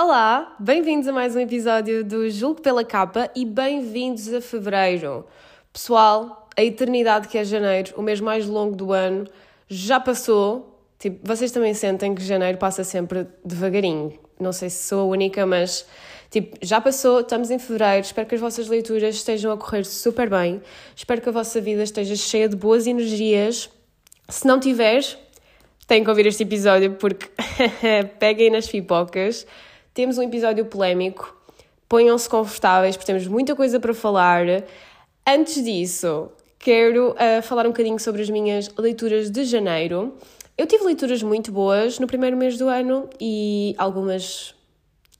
Olá, bem-vindos a mais um episódio do Julgo pela Capa e bem-vindos a fevereiro. Pessoal, a eternidade que é janeiro, o mês mais longo do ano, já passou. Tipo, vocês também sentem que janeiro passa sempre devagarinho. Não sei se sou a única, mas tipo, já passou, estamos em fevereiro. Espero que as vossas leituras estejam a correr super bem. Espero que a vossa vida esteja cheia de boas energias. Se não tiveres, têm que ouvir este episódio porque peguem nas pipocas temos um episódio polémico, ponham-se confortáveis, porque temos muita coisa para falar. Antes disso, quero uh, falar um bocadinho sobre as minhas leituras de janeiro. Eu tive leituras muito boas no primeiro mês do ano e algumas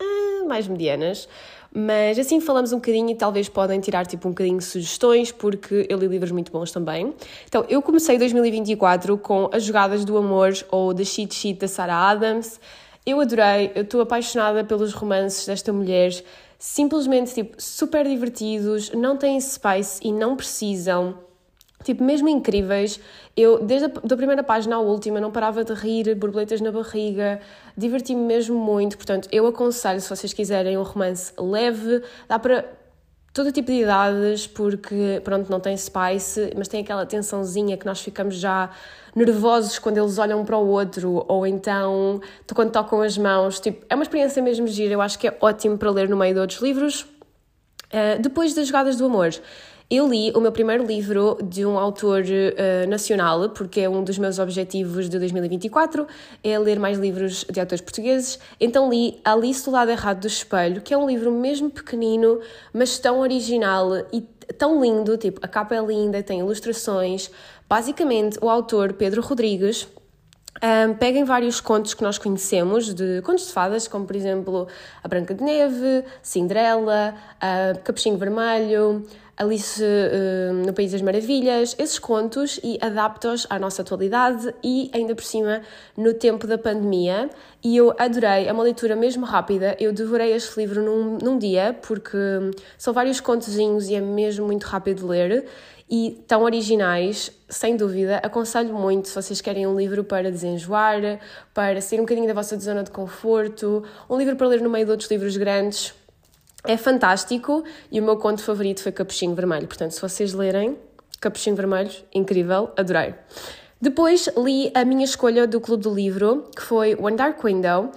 uh, mais medianas, mas assim falamos um bocadinho e talvez podem tirar tipo um bocadinho sugestões, porque eu li livros muito bons também. Então, eu comecei 2024 com As Jogadas do Amor ou The Cheat Sheet da Sarah Adams. Eu adorei, eu estou apaixonada pelos romances desta mulher, simplesmente tipo super divertidos, não têm spice e não precisam. Tipo, mesmo incríveis, eu desde a da primeira página à última não parava de rir, borboletas na barriga, diverti-me mesmo muito. Portanto, eu aconselho, se vocês quiserem um romance leve, dá para todo tipo de idades, porque, pronto, não tem spice, mas tem aquela tensãozinha que nós ficamos já nervosos quando eles olham para o outro, ou então quando tocam as mãos. Tipo, é uma experiência mesmo gira, eu acho que é ótimo para ler no meio de outros livros. Uh, depois das Jogadas do Amor, eu li o meu primeiro livro de um autor uh, nacional, porque é um dos meus objetivos de 2024, é ler mais livros de autores portugueses. Então li Alice do Lado Errado do Espelho, que é um livro mesmo pequenino, mas tão original e tão lindo, tipo, a capa é linda, tem ilustrações. Basicamente, o autor Pedro Rodrigues um, peguem vários contos que nós conhecemos, de contos de fadas, como por exemplo A Branca de Neve, Cinderela, uh, Capuchinho Vermelho, Alice uh, no País das Maravilhas, esses contos e adapta-os à nossa atualidade e ainda por cima no tempo da pandemia. E eu adorei, é uma leitura mesmo rápida, eu devorei este livro num, num dia porque são vários contozinhos e é mesmo muito rápido de ler e tão originais, sem dúvida. Aconselho muito se vocês querem um livro para desenjoar, para sair um bocadinho da vossa zona de conforto, um livro para ler no meio de outros livros grandes é fantástico e o meu conto favorito foi Capuchinho Vermelho. Portanto, se vocês lerem Capuchinho Vermelho, incrível, adorei. Depois li a minha escolha do Clube do Livro, que foi One Dark Window,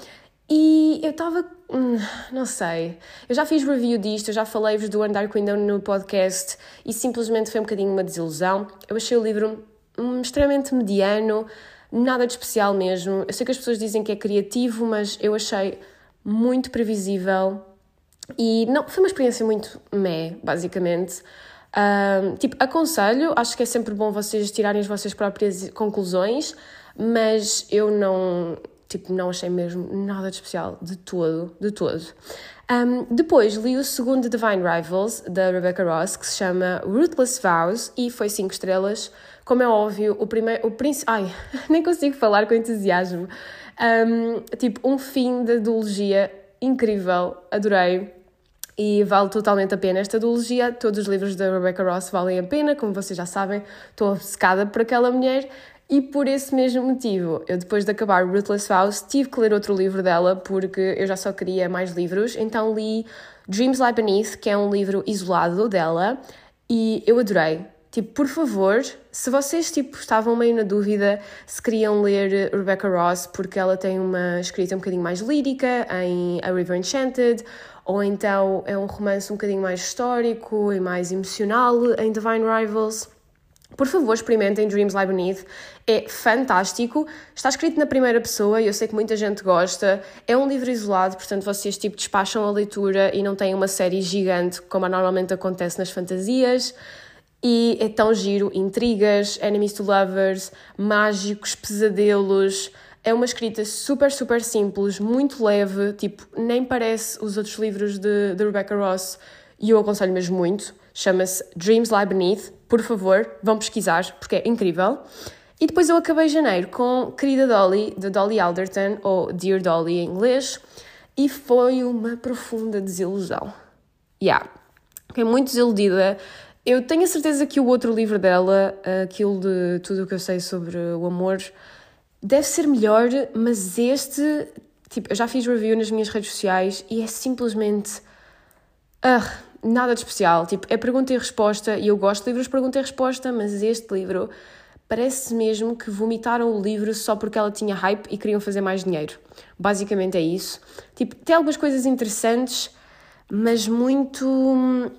e eu estava. Hum, não sei. Eu já fiz review disto, eu já falei-vos do One Dark Window no podcast e simplesmente foi um bocadinho uma desilusão. Eu achei o livro hum, extremamente mediano, nada de especial mesmo. Eu sei que as pessoas dizem que é criativo, mas eu achei muito previsível, e não, foi uma experiência muito meh, basicamente. Um, tipo, aconselho, acho que é sempre bom vocês tirarem as vossas próprias conclusões, mas eu não, tipo, não achei mesmo nada de especial, de todo, de todo. Um, depois li o segundo Divine Rivals, da Rebecca Ross, que se chama Ruthless Vows, e foi 5 estrelas. Como é óbvio, o primeiro, o príncipe, ai, nem consigo falar com entusiasmo. Um, tipo, um fim da duologia incrível, adorei e vale totalmente a pena esta duologia. Todos os livros da Rebecca Ross valem a pena, como vocês já sabem, estou obcecada por aquela mulher e por esse mesmo motivo, eu depois de acabar Ruthless House tive que ler outro livro dela porque eu já só queria mais livros, então li Dreams Lie Beneath, que é um livro isolado dela, e eu adorei. Tipo, por favor, se vocês tipo, estavam meio na dúvida se queriam ler Rebecca Ross porque ela tem uma escrita um bocadinho mais lírica em A River Enchanted, ou então é um romance um bocadinho mais histórico e mais emocional em Divine Rivals. Por favor, experimentem Dreams Lie Beneath. É fantástico. Está escrito na primeira pessoa e eu sei que muita gente gosta. É um livro isolado, portanto vocês tipo despacham a leitura e não têm uma série gigante como normalmente acontece nas fantasias. E é tão giro, intrigas, enemies to lovers, mágicos, pesadelos, é uma escrita super, super simples, muito leve, tipo, nem parece os outros livros de, de Rebecca Ross e eu aconselho mesmo muito. Chama-se Dreams Lie Beneath. Por favor, vão pesquisar porque é incrível. E depois eu acabei janeiro com Querida Dolly, de Dolly Alderton, ou Dear Dolly em inglês, e foi uma profunda desilusão. Yeah, fiquei muito desiludida. Eu tenho a certeza que o outro livro dela, aquilo de tudo o que eu sei sobre o amor, deve ser melhor, mas este Tipo, eu já fiz review nas minhas redes sociais e é simplesmente. Uh, nada de especial. Tipo, é pergunta e resposta e eu gosto de livros pergunta e resposta, mas este livro parece mesmo que vomitaram o livro só porque ela tinha hype e queriam fazer mais dinheiro. Basicamente é isso. Tipo, tem algumas coisas interessantes, mas muito.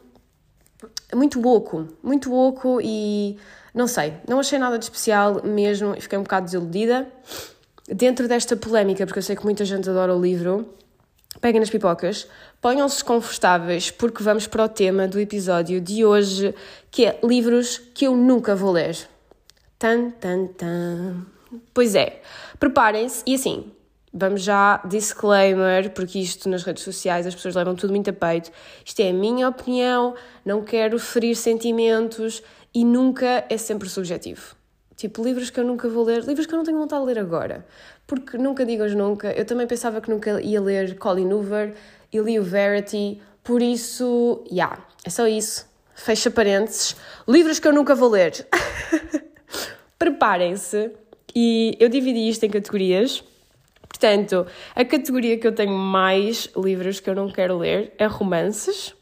muito oco. Muito oco e. não sei. Não achei nada de especial mesmo e fiquei um bocado desiludida. Dentro desta polémica, porque eu sei que muita gente adora o livro, peguem nas pipocas, ponham-se confortáveis, porque vamos para o tema do episódio de hoje, que é livros que eu nunca vou ler. Tan, tan, tan. Pois é, preparem-se e assim, vamos já, disclaimer, porque isto nas redes sociais as pessoas levam tudo muito a peito. Isto é a minha opinião, não quero ferir sentimentos e nunca é sempre subjetivo. Tipo, livros que eu nunca vou ler, livros que eu não tenho vontade de ler agora. Porque nunca digas nunca. Eu também pensava que nunca ia ler Colin Hoover e li o Verity, por isso, já, yeah, é só isso. Fecha parênteses. Livros que eu nunca vou ler. Preparem-se. E eu dividi isto em categorias. Portanto, a categoria que eu tenho mais livros que eu não quero ler é romances.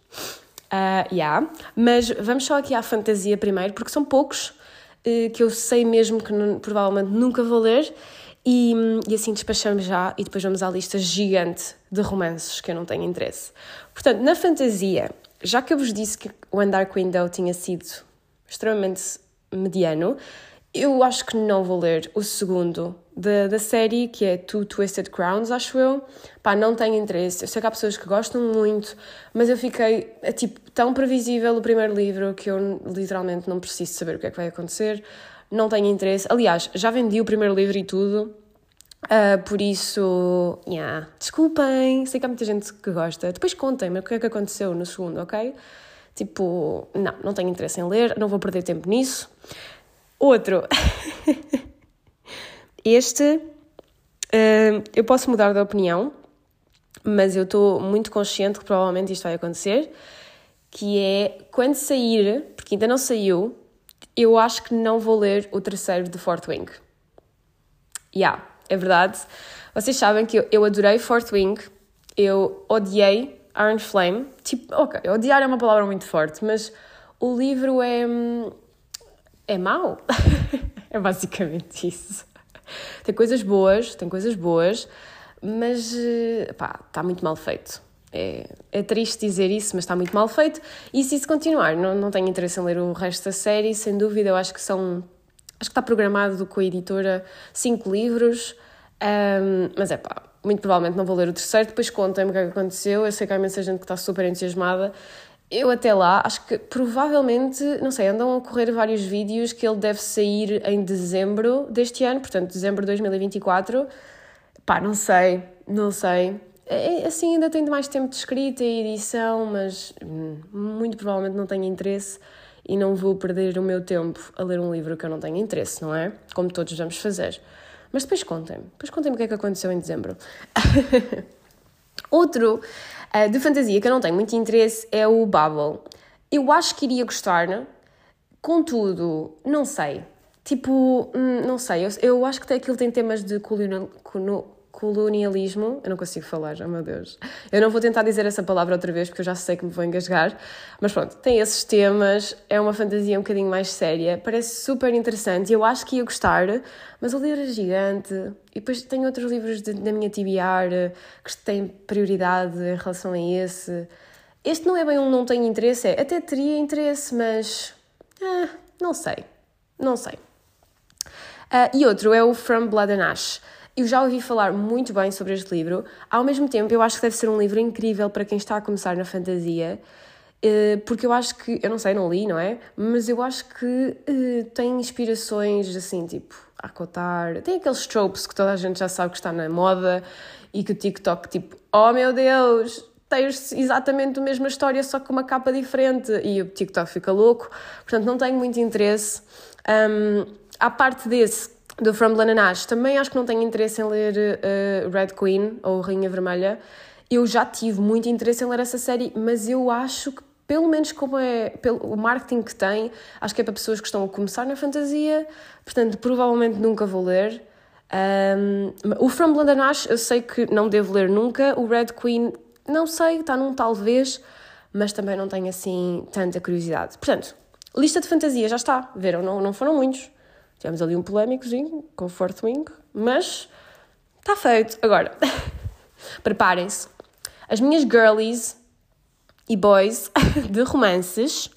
Uh, yeah. Mas vamos só aqui à fantasia primeiro, porque são poucos uh, que eu sei mesmo que não, provavelmente nunca vou ler. E, e, assim despachamos já e depois vamos à lista gigante de romances que eu não tenho interesse. Portanto, na fantasia, já que eu vos disse que o Dark Window tinha sido extremamente mediano, eu acho que não vou ler o segundo da, da série, que é Two Twisted Crowns, acho eu. Pá, não tenho interesse. Eu sei que há pessoas que gostam muito, mas eu fiquei, é, tipo, tão previsível o primeiro livro que eu literalmente não preciso saber o que é que vai acontecer. Não tenho interesse. Aliás, já vendi o primeiro livro e tudo. Uh, por isso, yeah, desculpem, sei que há muita gente que gosta. Depois contem-me o que é que aconteceu no segundo, ok? Tipo, não, não tenho interesse em ler, não vou perder tempo nisso. Outro. este, uh, eu posso mudar de opinião, mas eu estou muito consciente que provavelmente isto vai acontecer, que é quando sair, porque ainda não saiu, eu acho que não vou ler o terceiro de Fort Wing. Yeah, é verdade. Vocês sabem que eu, adorei Fort Wing, eu odiei Iron Flame. Tipo, ok, odiar é uma palavra muito forte, mas o livro é é mau. é basicamente isso. Tem coisas boas, tem coisas boas, mas eh, pá, está muito mal feito. É, é triste dizer isso, mas está muito mal feito. E se isso continuar, não, não tenho interesse em ler o resto da série, sem dúvida. Eu acho que são. Acho que está programado com a editora cinco livros, um, mas é pá, muito provavelmente não vou ler o terceiro. Depois contem-me o que é que aconteceu. Eu sei que há imensa gente que está super entusiasmada eu até lá, acho que provavelmente, não sei, andam a correr vários vídeos que ele deve sair em dezembro deste ano, portanto, dezembro de 2024. Pá, não sei, não sei. É, é, assim, ainda tenho mais tempo de escrita e edição, mas hum, muito provavelmente não tenho interesse e não vou perder o meu tempo a ler um livro que eu não tenho interesse, não é? Como todos vamos fazer. Mas depois contem-me, depois contem-me o que é que aconteceu em dezembro. Outro uh, de fantasia que eu não tenho muito interesse é o Babel. Eu acho que iria gostar, né? contudo, não sei. Tipo, hum, não sei, eu, eu acho que aquilo tem temas de colonial, colonialismo. Eu não consigo falar, oh meu Deus. Eu não vou tentar dizer essa palavra outra vez porque eu já sei que me vou engasgar. Mas pronto, tem esses temas, é uma fantasia um bocadinho mais séria, parece super interessante e eu acho que ia gostar, mas o livro é gigante. E depois tem outros livros de, da minha TBR que têm prioridade em relação a esse. Este não é bem um não tenho interesse, é até teria interesse, mas. Ah, não sei. Não sei. Uh, e outro é o From Blood and Ash. Eu já ouvi falar muito bem sobre este livro. Ao mesmo tempo, eu acho que deve ser um livro incrível para quem está a começar na fantasia, eh, porque eu acho que, eu não sei, não li, não é? Mas eu acho que eh, tem inspirações assim, tipo, a cotar. Tem aqueles tropes que toda a gente já sabe que está na moda e que o TikTok, tipo, oh meu Deus, tens exatamente a mesma história, só com uma capa diferente. E o TikTok fica louco. Portanto, não tenho muito interesse. Um, à parte desse, do From Ash. Também acho que não tenho interesse em ler uh, Red Queen ou Rainha Vermelha. Eu já tive muito interesse em ler essa série, mas eu acho que, pelo menos como é pelo, o marketing que tem, acho que é para pessoas que estão a começar na fantasia, portanto, provavelmente nunca vou ler. Um, o From London Ash eu sei que não devo ler nunca, o Red Queen não sei, está num talvez, mas também não tenho assim tanta curiosidade. Portanto, lista de fantasia já está, viram? Não, não foram muitos. Tivemos ali um polémicozinho com Fourth Wing, mas está feito. Agora, preparem-se. As minhas girlies e boys de romances,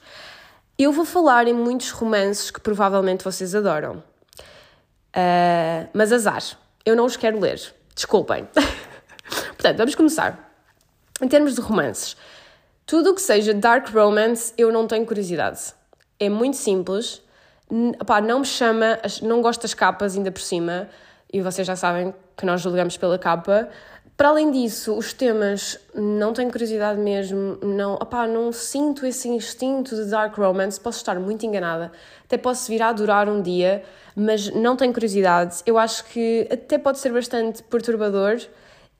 eu vou falar em muitos romances que provavelmente vocês adoram. Uh, mas azar, eu não os quero ler. Desculpem. Portanto, vamos começar. Em termos de romances, tudo o que seja dark romance, eu não tenho curiosidade. É muito simples. Pá, não me chama, não gosto das capas ainda por cima, e vocês já sabem que nós julgamos pela capa. Para além disso, os temas não tenho curiosidade mesmo, não, opá, não sinto esse instinto de dark romance, posso estar muito enganada, até posso vir a adorar um dia, mas não tenho curiosidade. Eu acho que até pode ser bastante perturbador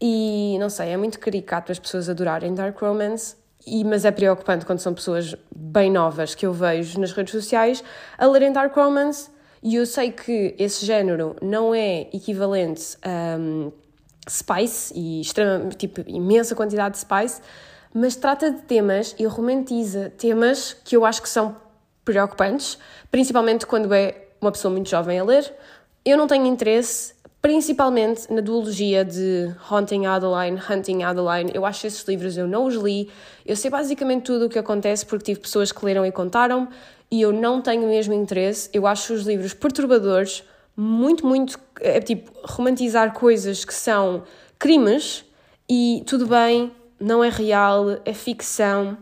e não sei, é muito caricato as pessoas adorarem dark romance, e, mas é preocupante quando são pessoas bem novas que eu vejo nas redes sociais a lerem dark romance. E eu sei que esse género não é equivalente a um, spice e extrema, tipo, imensa quantidade de spice, mas trata de temas e romantiza temas que eu acho que são preocupantes, principalmente quando é uma pessoa muito jovem a ler. Eu não tenho interesse, principalmente na duologia de Haunting Adeline, Hunting Adeline. Eu acho esses livros, eu não os li. Eu sei basicamente tudo o que acontece porque tive pessoas que leram e contaram e eu não tenho mesmo interesse. Eu acho os livros perturbadores, muito, muito. É tipo romantizar coisas que são crimes e tudo bem, não é real, é ficção.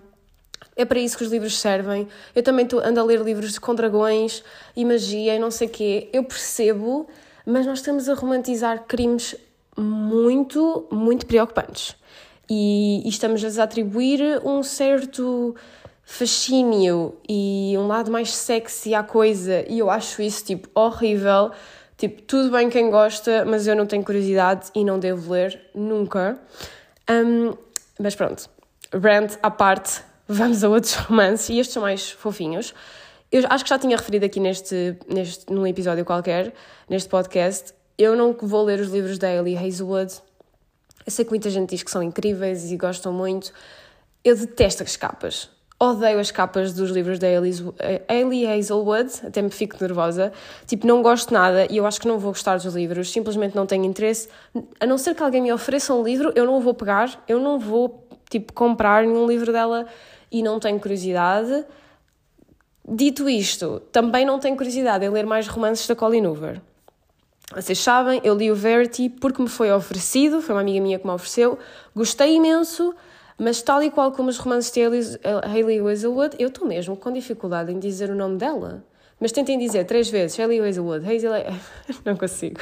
É para isso que os livros servem. Eu também ando a ler livros com dragões e magia e não sei o quê. Eu percebo, mas nós estamos a romantizar crimes muito, muito preocupantes. E, e estamos a atribuir um certo fascínio e um lado mais sexy à coisa, e eu acho isso tipo horrível. Tipo, tudo bem quem gosta, mas eu não tenho curiosidade e não devo ler nunca. Um, mas pronto, rant à parte, vamos a outros romances, e estes são mais fofinhos. Eu acho que já tinha referido aqui neste, neste, num episódio qualquer, neste podcast. Eu não vou ler os livros da Ellie Hazelwood. Eu sei que muita gente diz que são incríveis e gostam muito. Eu detesto as capas odeio as capas dos livros da Ailey Hazelwood, até me fico nervosa. Tipo, não gosto nada e eu acho que não vou gostar dos livros, simplesmente não tenho interesse. A não ser que alguém me ofereça um livro, eu não o vou pegar, eu não vou, tipo, comprar nenhum livro dela e não tenho curiosidade. Dito isto, também não tenho curiosidade em ler mais romances da Colleen Hoover. Vocês sabem, eu li o Verity porque me foi oferecido, foi uma amiga minha que me ofereceu, gostei imenso, mas tal e qual como os romances de Hayley Hazelwood, eu estou mesmo com dificuldade em dizer o nome dela. Mas tentem dizer três vezes Hayley Hazelwood, Hazeley... não consigo.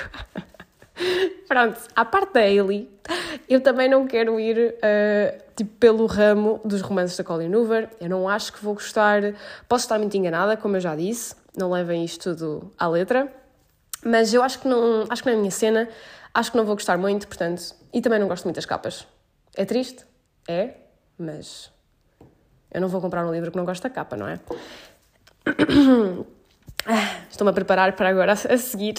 Pronto, à parte da Hayley, eu também não quero ir uh, tipo, pelo ramo dos romances da Colin Hoover. Eu não acho que vou gostar. Posso estar muito enganada, como eu já disse. Não levem isto tudo à letra. Mas eu acho que não, acho que não é a minha cena. Acho que não vou gostar muito, portanto. E também não gosto muito das capas. É triste? É, mas eu não vou comprar um livro que não gosto da capa, não é? Estou-me a preparar para agora a seguir,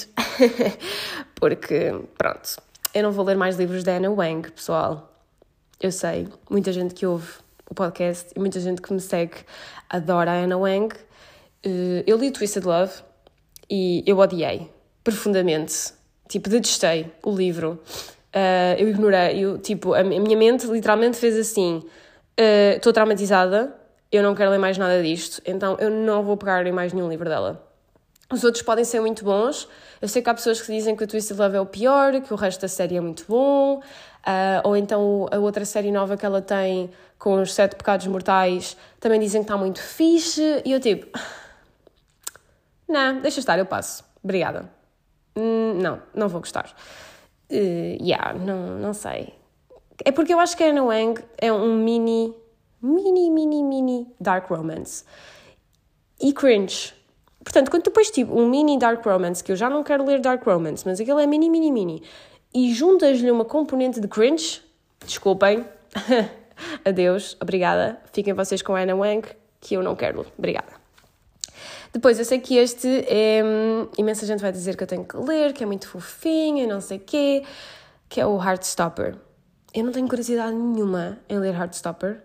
porque, pronto, eu não vou ler mais livros da Anna Wang, pessoal. Eu sei, muita gente que ouve o podcast e muita gente que me segue adora a Anna Wang. Eh, eu li Twisted Love e eu odiei profundamente. Tipo, detestei o livro. Uh, eu ignorei, eu, tipo, a minha mente literalmente fez assim: ah, estou traumatizada, eu não quero ler mais nada disto, então eu não vou pegar em mais nenhum livro dela. Os outros podem ser muito bons. Eu sei que há pessoas que dizem que o Twisted Love é o pior, que o resto da série é muito bom, uh, ou então a outra série nova que ela tem com os Sete Pecados Mortais também dizem que está muito fixe, e eu tipo, não, deixa estar, eu passo. Obrigada. Hum, não, não vou gostar. Uh, yeah, não, não sei. É porque eu acho que Anna Wang é um mini, mini, mini, mini dark romance. E cringe. Portanto, quando pões tipo um mini dark romance, que eu já não quero ler dark romance, mas aquele é mini, mini, mini, e juntas-lhe uma componente de cringe, desculpem, adeus, obrigada, fiquem vocês com Anna Wang, que eu não quero, obrigada. Depois, eu sei que este é. Imensa gente vai dizer que eu tenho que ler, que é muito fofinho e não sei o quê, que é o Heartstopper. Eu não tenho curiosidade nenhuma em ler Heartstopper.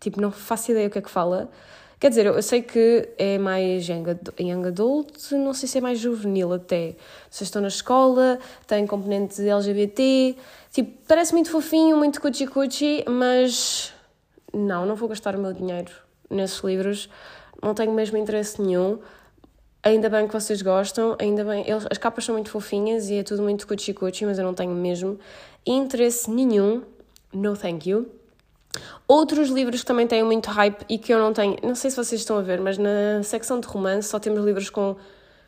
Tipo, não faço ideia o que é que fala. Quer dizer, eu sei que é mais young adult, não sei se é mais juvenil até. Vocês estão na escola, tem componente LGBT, tipo, parece muito fofinho, muito cuchi-cuchi, mas não, não vou gastar o meu dinheiro nesses livros, não tenho mesmo interesse nenhum. Ainda bem que vocês gostam, ainda bem, eles, as capas são muito fofinhas e é tudo muito cuchi-cuchi, mas eu não tenho mesmo interesse nenhum, no thank you. Outros livros que também têm muito hype e que eu não tenho, não sei se vocês estão a ver, mas na secção de romance só temos livros com,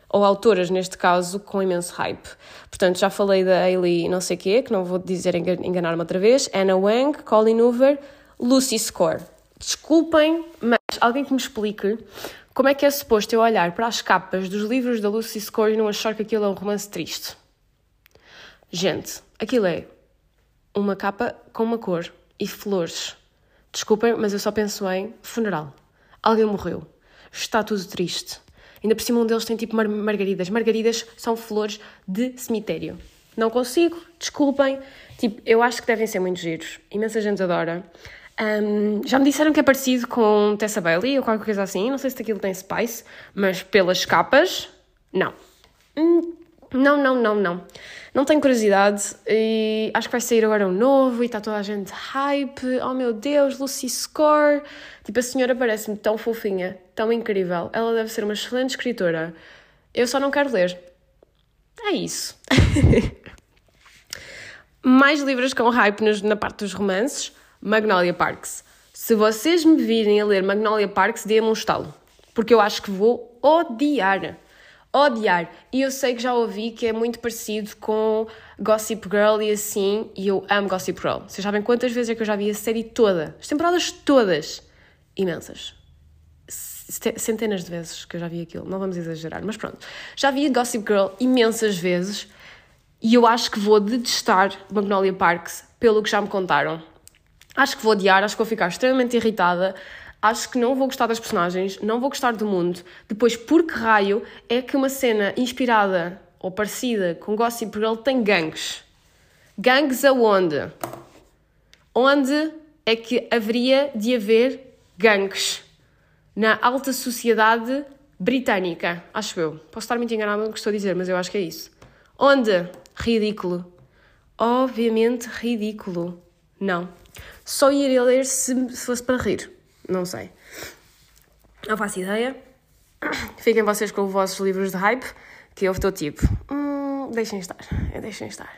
ou autoras neste caso, com imenso hype. Portanto, já falei da Hailey não sei quê, que não vou dizer enganar-me outra vez, Anna Wang, Colin Hoover, Lucy Score. Desculpem, mas alguém que me explique como é que é suposto eu olhar para as capas dos livros da Lucy Score e não achar que aquilo é um romance triste. Gente, aquilo é uma capa com uma cor e flores Desculpem, mas eu só penso em funeral. Alguém morreu. Está tudo triste. Ainda por cima um deles tem tipo mar margaridas. Margaridas são flores de cemitério. Não consigo, desculpem. Tipo, eu acho que devem ser muito giros. Imensa gente adora. Um, já me disseram que é parecido com Tessa Bailey ou qualquer coisa assim. Não sei se aquilo tem spice, mas pelas capas, não. Hum, não, não, não, não. Não tenho curiosidade e acho que vai sair agora um novo e está toda a gente hype. Oh meu Deus, Lucy Score. Tipo, a senhora parece-me tão fofinha, tão incrível. Ela deve ser uma excelente escritora. Eu só não quero ler. É isso. Mais livros com hype na parte dos romances. Magnolia Parks. Se vocês me virem a ler Magnolia Parks, dê-me um estalo. Porque eu acho que vou odiar odiar. E eu sei que já ouvi que é muito parecido com Gossip Girl e assim, e eu amo Gossip Girl. Vocês sabem quantas vezes é que eu já vi a série toda? As temporadas todas. Imensas. Centenas de vezes que eu já vi aquilo, não vamos exagerar, mas pronto. Já vi Gossip Girl imensas vezes e eu acho que vou detestar Magnolia Parks pelo que já me contaram. Acho que vou odiar, acho que vou ficar extremamente irritada acho que não vou gostar das personagens, não vou gostar do mundo. Depois, por que raio é que uma cena inspirada ou parecida com Gossip Girl tem gangues? Gangues aonde? Onde é que haveria de haver gangues? Na alta sociedade britânica, acho eu. Posso estar muito enganada no que estou a dizer, mas eu acho que é isso. Onde? Ridículo. Obviamente ridículo. Não. Só iria ler se fosse para rir. Não sei. Não faço ideia. Fiquem vocês com os vossos livros de hype, que eu estou tipo, hum, deixem estar, deixem estar.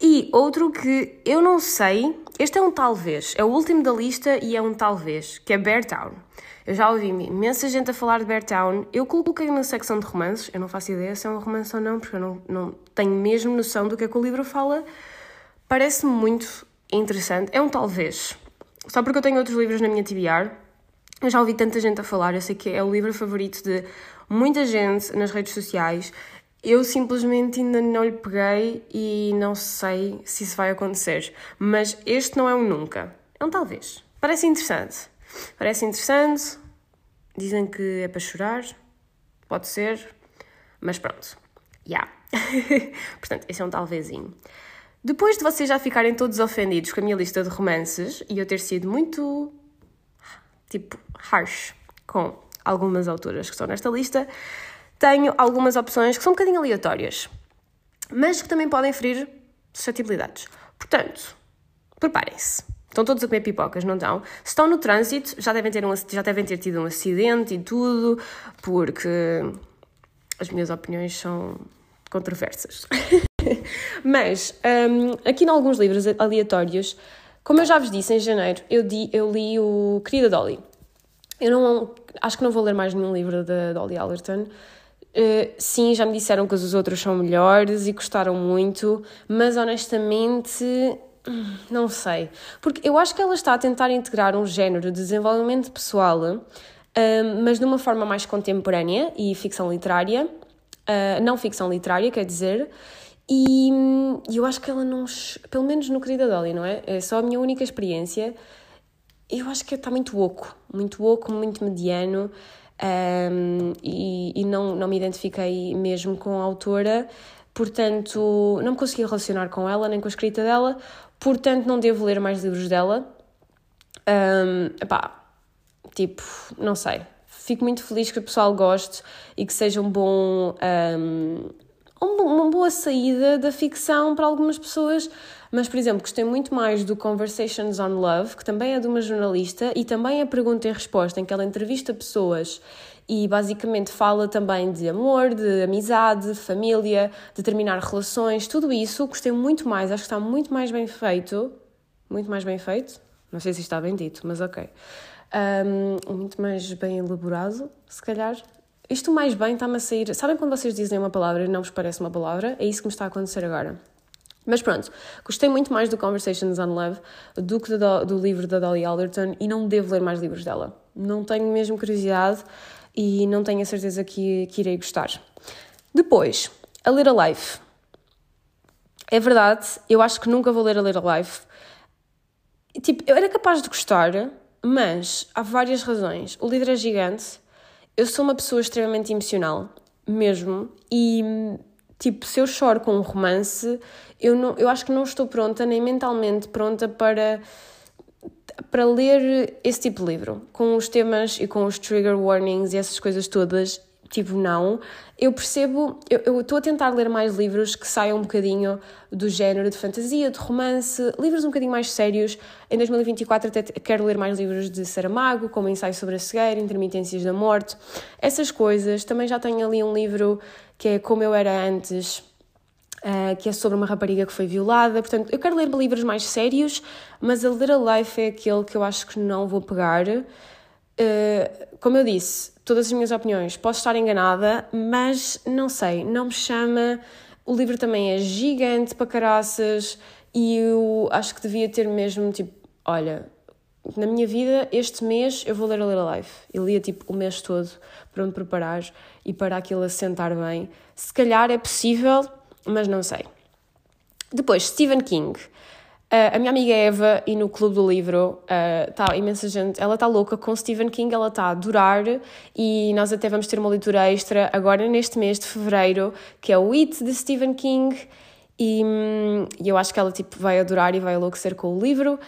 E outro que eu não sei, este é um talvez, é o último da lista e é um talvez, que é Bear Town. Eu já ouvi imensa gente a falar de Bear Town. Eu coloquei na secção de romances, eu não faço ideia se é um romance ou não, porque eu não, não tenho mesmo noção do que é que o livro fala. Parece-me muito interessante. É um talvez. Só porque eu tenho outros livros na minha TBR, eu já ouvi tanta gente a falar, eu sei que é o livro favorito de muita gente nas redes sociais. Eu simplesmente ainda não lhe peguei e não sei se isso vai acontecer. Mas este não é um nunca. É um talvez. Parece interessante. Parece interessante. Dizem que é para chorar. Pode ser. Mas pronto. Já. Yeah. Portanto, esse é um talvezinho. Depois de vocês já ficarem todos ofendidos com a minha lista de romances e eu ter sido muito, tipo, harsh com algumas autoras que estão nesta lista, tenho algumas opções que são um bocadinho aleatórias, mas que também podem ferir suscetibilidades. Portanto, preparem-se. Estão todos a comer pipocas, não estão? Se estão no trânsito, já devem ter, um, já devem ter tido um acidente e tudo, porque as minhas opiniões são controversas. Mas, um, aqui em alguns livros aleatórios, como eu já vos disse, em janeiro, eu, di, eu li o Querida Dolly. Eu não, acho que não vou ler mais nenhum livro da Dolly Allerton. Uh, sim, já me disseram que os outros são melhores e gostaram muito, mas honestamente não sei. Porque eu acho que ela está a tentar integrar um género de desenvolvimento pessoal, uh, mas de uma forma mais contemporânea e ficção literária, uh, não ficção literária, quer dizer, e eu acho que ela não. Pelo menos no Querida Dolly, não é? É só a minha única experiência. Eu acho que está muito oco. Muito oco, muito mediano. um, e, e não, não me identifiquei mesmo com a autora, portanto não me consegui relacionar com ela nem com a escrita dela, portanto não devo ler mais livros dela. Um, epá, tipo, não sei. Fico muito feliz que o pessoal goste e que seja um bom. Um, uma boa saída da ficção para algumas pessoas, mas, por exemplo, gostei muito mais do Conversations on Love, que também é de uma jornalista e também é pergunta e resposta, em que ela entrevista pessoas e basicamente fala também de amor, de amizade, família, de terminar relações, tudo isso. Gostei muito mais, acho que está muito mais bem feito. Muito mais bem feito? Não sei se está bem dito, mas ok. Um, muito mais bem elaborado, se calhar. Isto mais bem está-me a sair. Sabem quando vocês dizem uma palavra e não vos parece uma palavra? É isso que me está a acontecer agora. Mas pronto, gostei muito mais do Conversations on Love do que do, do livro da Dolly Alderton e não devo ler mais livros dela. Não tenho mesmo curiosidade e não tenho a certeza que, que irei gostar. Depois, A Little Life. É verdade, eu acho que nunca vou ler A Little Life. Tipo, eu era capaz de gostar, mas há várias razões. O livro é gigante, eu sou uma pessoa extremamente emocional, mesmo, e tipo, se eu choro com um romance, eu, não, eu acho que não estou pronta, nem mentalmente pronta para, para ler esse tipo de livro, com os temas e com os trigger warnings e essas coisas todas tipo, não. Eu percebo, eu estou a tentar ler mais livros que saiam um bocadinho do género de fantasia, de romance, livros um bocadinho mais sérios. Em 2024 até quero ler mais livros de Saramago, como Ensaio sobre a Cegueira, Intermitências da Morte, essas coisas. Também já tenho ali um livro que é Como Eu Era Antes, Uh, que é sobre uma rapariga que foi violada. Portanto, eu quero ler livros mais sérios, mas A Little Life é aquele que eu acho que não vou pegar. Uh, como eu disse, todas as minhas opiniões. Posso estar enganada, mas não sei, não me chama. O livro também é gigante para caraças e eu acho que devia ter mesmo tipo, olha, na minha vida, este mês eu vou ler a Little Life. Eu lia tipo o mês todo para me preparar e para aquilo assentar bem. Se calhar é possível, mas não sei. Depois, Stephen King. Uh, a minha amiga Eva, e no Clube do Livro, está uh, imensa gente, ela está louca com Stephen King, ela está a adorar e nós até vamos ter uma leitura extra agora neste mês de fevereiro, que é o It de Stephen King, e, hum, eu acho que ela tipo, vai adorar e vai enlouquecer com o livro,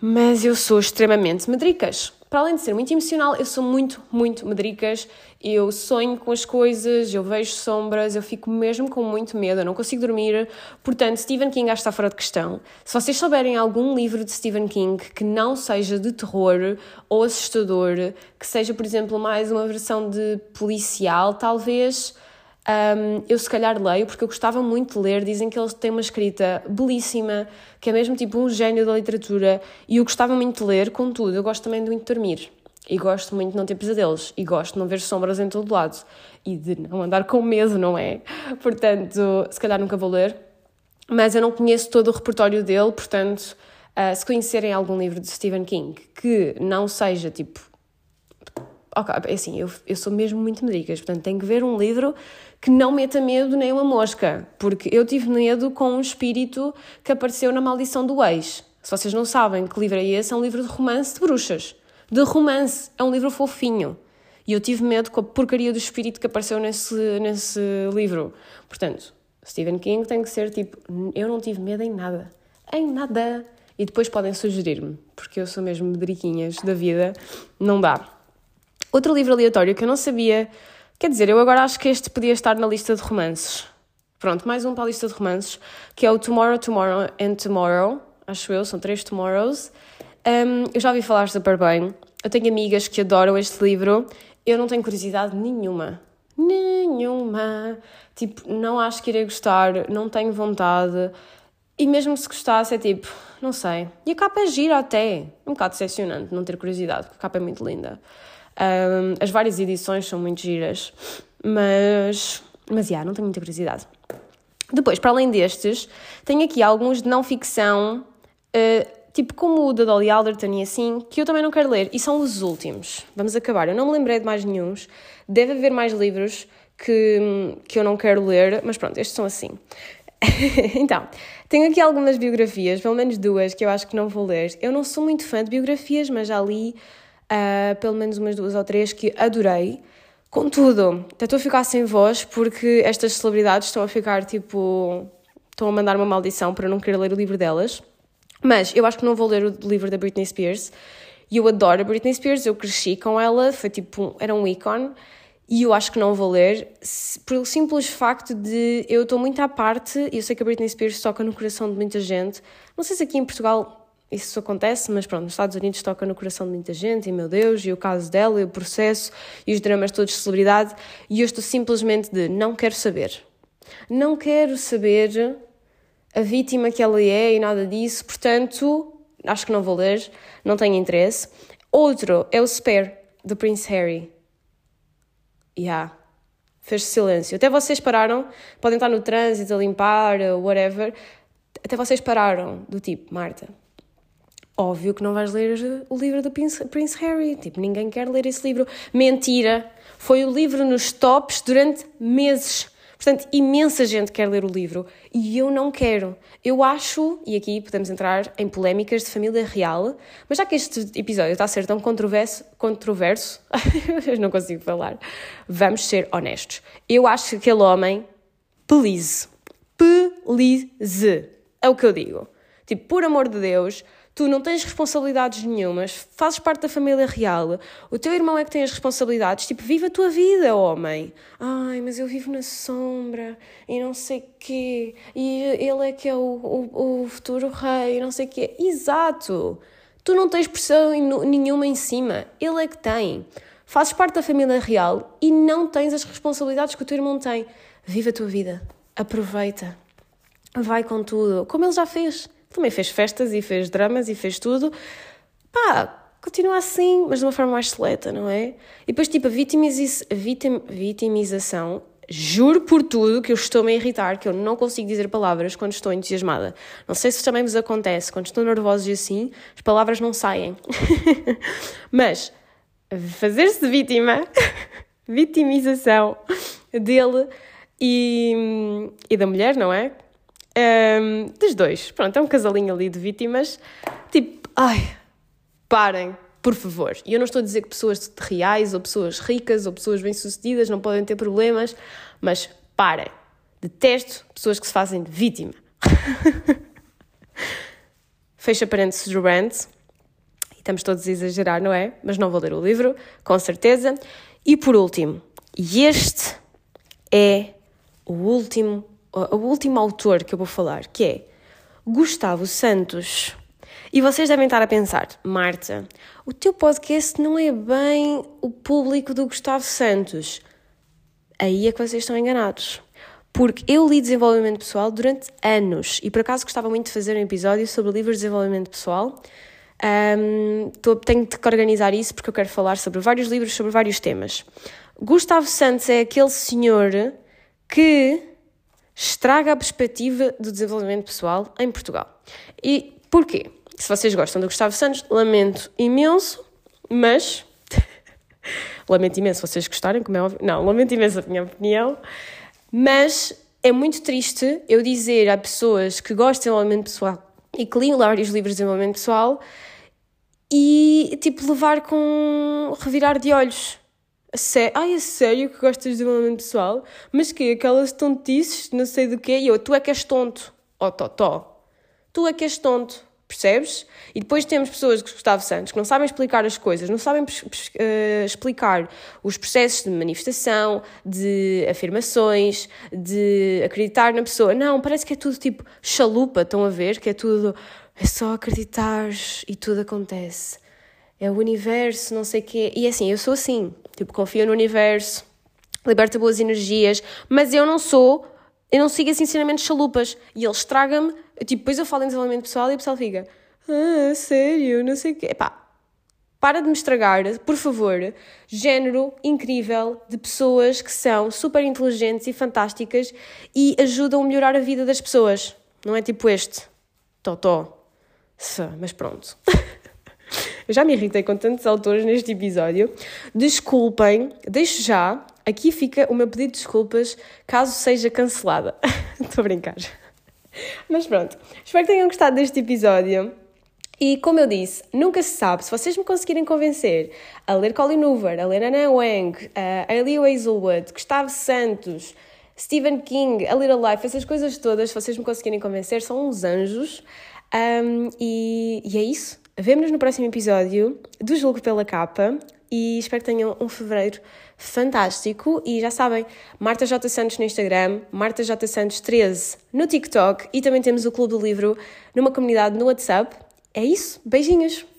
mas eu sou extremamente medricas para além de ser muito emocional, eu sou muito, muito medricas. Eu sonho com as coisas, eu vejo sombras, eu fico mesmo com muito medo, eu não consigo dormir. Portanto, Stephen King acho que está fora de questão. Se vocês souberem algum livro de Stephen King que não seja de terror ou assustador, que seja, por exemplo, mais uma versão de policial, talvez um, eu se calhar leio, porque eu gostava muito de ler. Dizem que ele tem uma escrita belíssima, que é mesmo tipo um gênio da literatura, e eu gostava muito de ler, contudo, eu gosto também muito de dormir. E gosto muito de não ter pesadelos, e gosto de não ver sombras em todo lado, e de não andar com medo, não é? Portanto, se calhar nunca vou ler, mas eu não conheço todo o repertório dele, portanto, uh, se conhecerem algum livro de Stephen King que não seja tipo Ok, é assim, eu, eu sou mesmo muito medricas, portanto tenho que ver um livro que não meta medo nem uma mosca, porque eu tive medo com um espírito que apareceu na Maldição do Ex. Se vocês não sabem que livro é esse, é um livro de romance de bruxas. De romance, é um livro fofinho. E eu tive medo com a porcaria do espírito que apareceu nesse, nesse livro. Portanto, Stephen King tem que ser tipo, eu não tive medo em nada. Em nada. E depois podem sugerir-me, porque eu sou mesmo medriquinhas da vida, não dá. Outro livro aleatório que eu não sabia. Quer dizer, eu agora acho que este podia estar na lista de romances. Pronto, mais um para a lista de romances, que é o Tomorrow, Tomorrow and Tomorrow. Acho eu, são três Tomorrows. Um, eu já ouvi falar super bem. Eu tenho amigas que adoram este livro. Eu não tenho curiosidade nenhuma. Nenhuma. Tipo, não acho que irei gostar, não tenho vontade. E mesmo se gostasse, é tipo, não sei. E a capa é gira até. Um bocado decepcionante não ter curiosidade, porque a capa é muito linda. Um, as várias edições são muito giras, mas, mas, yeah, não tenho muita curiosidade. Depois, para além destes, tenho aqui alguns de não ficção, uh, tipo como o da Dolly Alderton e assim, que eu também não quero ler, e são os últimos. Vamos acabar. Eu não me lembrei de mais nenhums. Deve haver mais livros que, que eu não quero ler, mas pronto, estes são assim. então, tenho aqui algumas biografias, pelo menos duas, que eu acho que não vou ler. Eu não sou muito fã de biografias, mas já li uh, pelo menos umas duas ou três que adorei. Contudo, estou a ficar sem voz porque estas celebridades estão a ficar tipo. estão a mandar uma maldição para não querer ler o livro delas. Mas eu acho que não vou ler o livro da Britney Spears. E eu adoro a Britney Spears, eu cresci com ela, foi tipo. era um ícone. E eu acho que não vou ler, pelo simples facto de eu estou muito à parte, e eu sei que a Britney Spears toca no coração de muita gente. Não sei se aqui em Portugal isso acontece, mas pronto, nos Estados Unidos toca no coração de muita gente, e meu Deus, e o caso dela, e o processo, e os dramas todos de celebridade, e eu estou simplesmente de não quero saber. Não quero saber a vítima que ela é e nada disso, portanto, acho que não vou ler, não tenho interesse. Outro é o Spare, do Prince Harry. Yeah. Fez silêncio. Até vocês pararam, podem estar no trânsito a limpar, whatever. Até vocês pararam, do tipo, Marta, óbvio que não vais ler o livro do Prince, Harry. Tipo, ninguém quer ler esse livro. Mentira! Foi o livro nos tops durante meses. Portanto, imensa gente quer ler o livro e eu não quero. Eu acho, e aqui podemos entrar em polémicas de família real, mas já que este episódio está a ser tão controverso, controverso eu não consigo falar, vamos ser honestos. Eu acho que aquele homem, please, please, é o que eu digo. Tipo, por amor de Deus, tu não tens responsabilidades nenhumas, fazes parte da família real, o teu irmão é que tem as responsabilidades, tipo, vive a tua vida, homem. Ai, mas eu vivo na sombra e não sei quê, e ele é que é o, o, o futuro rei e não sei quê. Exato! Tu não tens pressão nenhuma em cima, ele é que tem. Fazes parte da família real e não tens as responsabilidades que o teu irmão tem. Vive a tua vida, aproveita, vai com tudo, como ele já fez também fez festas e fez dramas e fez tudo. Pá, continua assim, mas de uma forma mais seleta, não é? E depois, tipo, a, vitimiz... vitim... vitimização, juro por tudo que eu estou-me a irritar, que eu não consigo dizer palavras quando estou entusiasmada. Não sei se também vos acontece, quando estou nervosa e assim, as palavras não saem. mas fazer-se vítima, vitimização dele e, e da mulher, não é? Um, dos dois. Pronto, é um casalinho ali de vítimas. Tipo, ai, parem, por favor. E eu não estou a dizer que pessoas reais, ou pessoas ricas, ou pessoas bem-sucedidas não podem ter problemas, mas parem. Detesto pessoas que se fazem de vítima. Fecha parênteses do rant. E estamos todos a exagerar, não é? Mas não vou ler o livro, com certeza. E por último, este é o último o último autor que eu vou falar, que é Gustavo Santos. E vocês devem estar a pensar, Marta, o teu podcast não é bem o público do Gustavo Santos. Aí é que vocês estão enganados. Porque eu li desenvolvimento pessoal durante anos e por acaso gostava muito de fazer um episódio sobre livros de desenvolvimento pessoal. Um, tô, tenho que organizar isso porque eu quero falar sobre vários livros, sobre vários temas. Gustavo Santos é aquele senhor que estraga a perspectiva do desenvolvimento pessoal em Portugal. E porquê? Se vocês gostam do Gustavo Santos, lamento imenso, mas. lamento imenso vocês gostarem, como é óbvio. Não, lamento imenso a minha opinião, mas é muito triste eu dizer a pessoas que gostam de desenvolvimento pessoal e que liam vários livros de desenvolvimento pessoal e, tipo, levar com revirar de olhos Sé Ai, é sério que gostas de desenvolvimento pessoal? Mas que aquelas tontices, não sei do quê, e eu, tu é que és tonto. Ó, oh, totó. Tu é que és tonto. Percebes? E depois temos pessoas Gustavo Santos que não sabem explicar as coisas, não sabem uh, explicar os processos de manifestação, de afirmações, de acreditar na pessoa. Não, parece que é tudo tipo chalupa, estão a ver? Que é tudo, é só acreditar e tudo acontece. É o universo, não sei o quê. E é assim, eu sou assim. Tipo, confio no universo, liberta boas energias, mas eu não sou, eu não sigo esses ensinamentos chalupas. E ele estraga-me, tipo, depois eu falo em desenvolvimento pessoal e o pessoal fica, ah, sério, não sei o quê. Epá, para de me estragar, por favor, género incrível de pessoas que são super inteligentes e fantásticas e ajudam a melhorar a vida das pessoas. Não é tipo este, totó. Mas pronto. Eu já me irritei com tantos autores neste episódio. Desculpem, deixo já. Aqui fica o meu pedido de desculpas caso seja cancelada. Estou a brincar. Mas pronto, espero que tenham gostado deste episódio. E como eu disse, nunca se sabe, se vocês me conseguirem convencer a ler Colin Hoover, a ler Anna Wang, a Ellie Hazelwood, Gustavo Santos, Stephen King, A Little Life, essas coisas todas, se vocês me conseguirem convencer, são uns anjos. Um, e, e é isso. Vemo-nos no próximo episódio do Julgo pela Capa e espero que tenham um fevereiro fantástico. E já sabem, Marta J. Santos no Instagram, Marta J. Santos 13 no TikTok e também temos o Clube do Livro numa comunidade no WhatsApp. É isso, beijinhos!